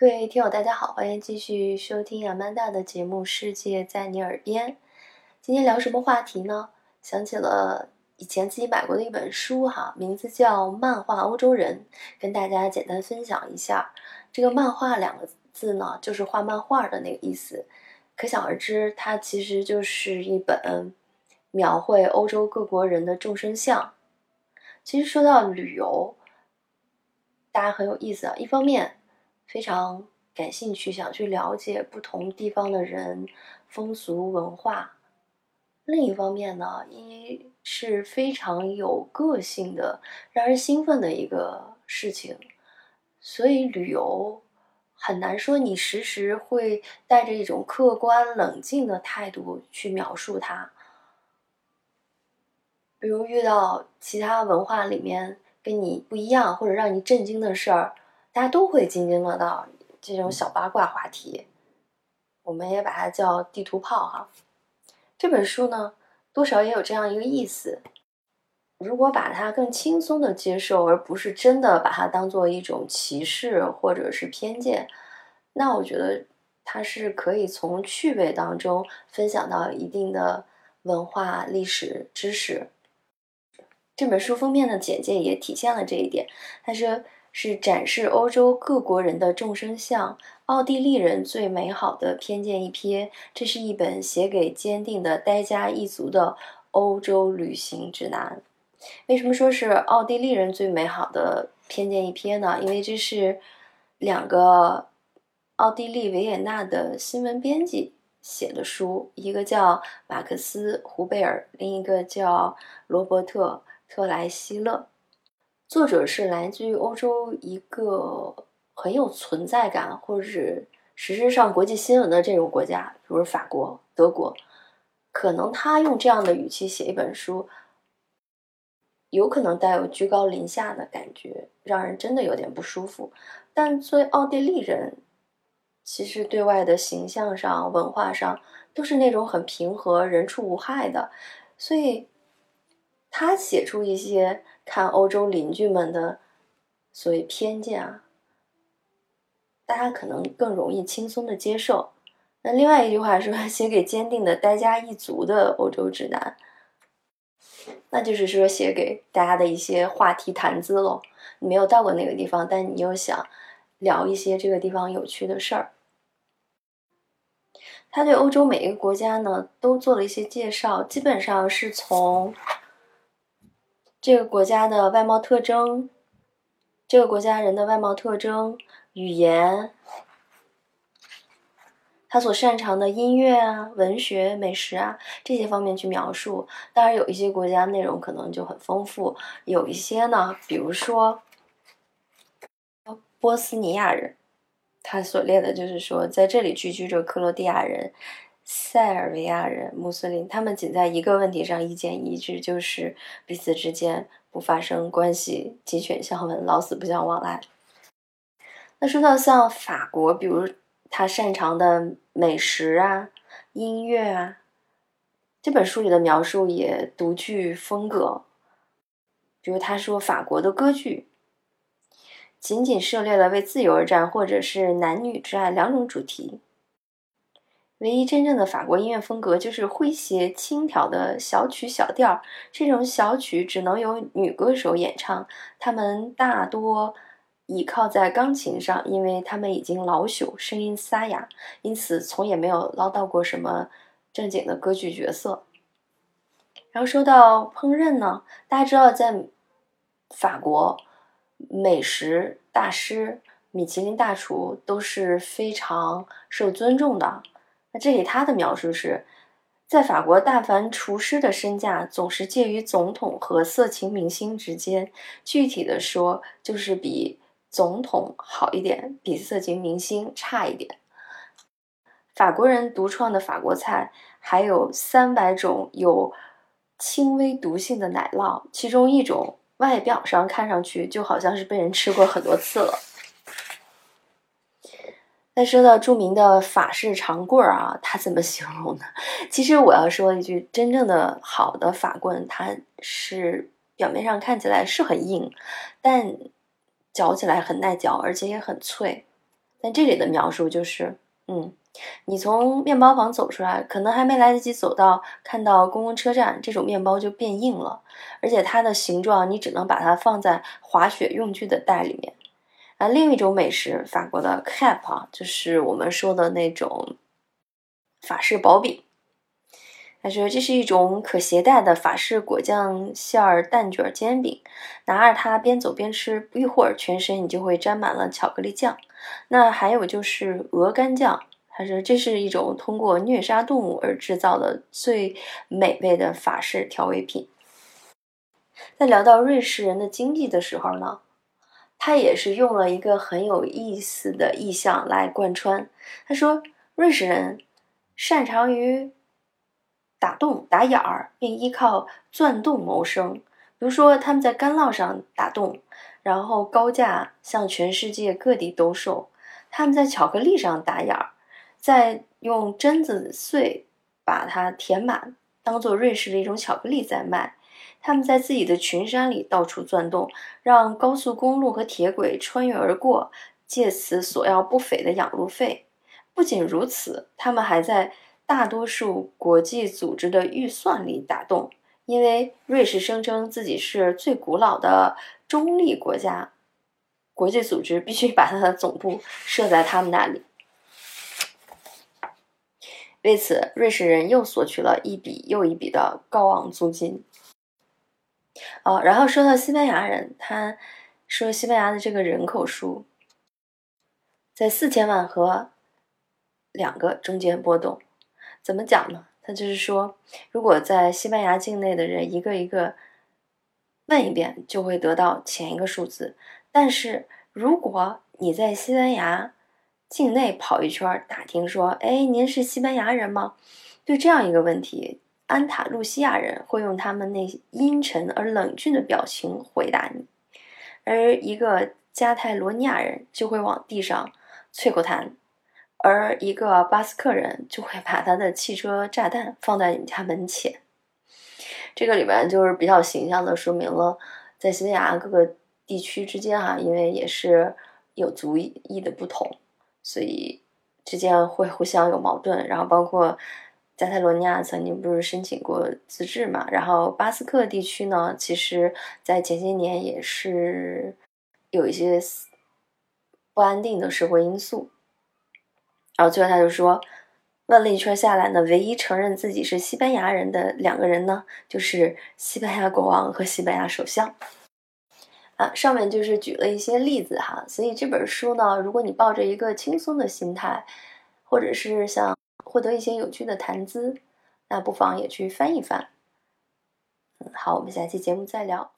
各位听友，大家好，欢迎继续收听亚曼达的节目《世界在你耳边》。今天聊什么话题呢？想起了以前自己买过的一本书，哈，名字叫《漫画欧洲人》，跟大家简单分享一下。这个“漫画”两个字呢，就是画漫画的那个意思。可想而知，它其实就是一本描绘欧洲各国人的众生相。其实说到旅游，大家很有意思啊。一方面，非常感兴趣，想去了解不同地方的人、风俗文化。另一方面呢，一是非常有个性的、让人兴奋的一个事情，所以旅游很难说你时时会带着一种客观冷静的态度去描述它。比如遇到其他文化里面跟你不一样或者让你震惊的事儿。大家都会津津乐道这种小八卦话题，我们也把它叫地图炮哈。这本书呢，多少也有这样一个意思。如果把它更轻松的接受，而不是真的把它当做一种歧视或者是偏见，那我觉得它是可以从趣味当中分享到一定的文化历史知识。这本书封面的简介也体现了这一点，它说。是展示欧洲各国人的众生相，奥地利人最美好的偏见一瞥。这是一本写给坚定的呆家一族的欧洲旅行指南。为什么说是奥地利人最美好的偏见一瞥呢？因为这是两个奥地利维也纳的新闻编辑写的书，一个叫马克思·胡贝尔，另一个叫罗伯特·特莱希勒。作者是来自于欧洲一个很有存在感，或者是实质上国际新闻的这种国家，比如法国、德国。可能他用这样的语气写一本书，有可能带有居高临下的感觉，让人真的有点不舒服。但作为奥地利人，其实对外的形象上、文化上都是那种很平和、人畜无害的，所以他写出一些。看欧洲邻居们的所谓偏见啊，大家可能更容易轻松的接受。那另外一句话说，写给坚定的呆家一族的欧洲指南，那就是说写给大家的一些话题谈资喽。你没有到过那个地方，但你又想聊一些这个地方有趣的事儿。他对欧洲每一个国家呢都做了一些介绍，基本上是从。这个国家的外貌特征，这个国家人的外貌特征、语言，他所擅长的音乐啊、文学、美食啊这些方面去描述。当然，有一些国家内容可能就很丰富，有一些呢，比如说波斯尼亚人，他所列的就是说，在这里聚居着克罗地亚人。塞尔维亚人、穆斯林，他们仅在一个问题上意见一致，就是彼此之间不发生关系，鸡犬相闻，老死不相往来。那说到像法国，比如他擅长的美食啊、音乐啊，这本书里的描述也独具风格。比如他说，法国的歌剧仅仅涉猎了为自由而战，或者是男女之爱两种主题。唯一真正的法国音乐风格就是诙谐轻佻的小曲小调。这种小曲只能由女歌手演唱，她们大多倚靠在钢琴上，因为她们已经老朽，声音沙哑，因此从也没有捞到过什么正经的歌剧角色。然后说到烹饪呢，大家知道，在法国，美食大师、米其林大厨都是非常受尊重的。这里他的描述是，在法国，但凡厨师的身价总是介于总统和色情明星之间。具体的说，就是比总统好一点，比色情明星差一点。法国人独创的法国菜还有三百种有轻微毒性的奶酪，其中一种外表上看上去就好像是被人吃过很多次了。再说到著名的法式长棍儿啊，它怎么形容呢？其实我要说一句，真正的好的法棍，它是表面上看起来是很硬，但嚼起来很耐嚼，而且也很脆。但这里的描述就是，嗯，你从面包房走出来，可能还没来得及走到看到公共车站，这种面包就变硬了，而且它的形状你只能把它放在滑雪用具的袋里面。啊，另一种美食，法国的 cap 啊，就是我们说的那种法式薄饼。他说这是一种可携带的法式果酱馅儿蛋卷煎饼，拿着它边走边吃，不一会儿全身你就会沾满了巧克力酱。那还有就是鹅肝酱，他说这是一种通过虐杀动物而制造的最美味的法式调味品。在聊到瑞士人的经济的时候呢？他也是用了一个很有意思的意象来贯穿。他说，瑞士人擅长于打洞、打眼儿，并依靠钻洞谋生。比如说，他们在干酪上打洞，然后高价向全世界各地兜售；他们在巧克力上打眼儿，再用榛子碎把它填满，当做瑞士的一种巧克力在卖。他们在自己的群山里到处钻洞，让高速公路和铁轨穿越而过，借此索要不菲的养路费。不仅如此，他们还在大多数国际组织的预算里打洞，因为瑞士声称自己是最古老的中立国家，国际组织必须把它的总部设在他们那里。为此，瑞士人又索取了一笔又一笔的高昂租金。哦，然后说到西班牙人，他说西班牙的这个人口数在四千万和两个中间波动，怎么讲呢？他就是说，如果在西班牙境内的人一个一个问一遍，就会得到前一个数字；但是如果你在西班牙境内跑一圈，打听说，哎，您是西班牙人吗？对这样一个问题。安塔路西亚人会用他们那阴沉而冷峻的表情回答你，而一个加泰罗尼亚人就会往地上啐口痰，而一个巴斯克人就会把他的汽车炸弹放在你家门前。这个里面就是比较形象的说明了，在西班牙各个地区之间哈，因为也是有族裔的不同，所以之间会互相有矛盾，然后包括。加泰罗尼亚曾经不是申请过自治嘛？然后巴斯克地区呢，其实，在前些年也是有一些不安定的社会因素。然后最后他就说，问了一圈下来呢，唯一承认自己是西班牙人的两个人呢，就是西班牙国王和西班牙首相。啊，上面就是举了一些例子哈。所以这本书呢，如果你抱着一个轻松的心态，或者是像。获得一些有趣的谈资，那不妨也去翻一翻。嗯，好，我们下期节目再聊。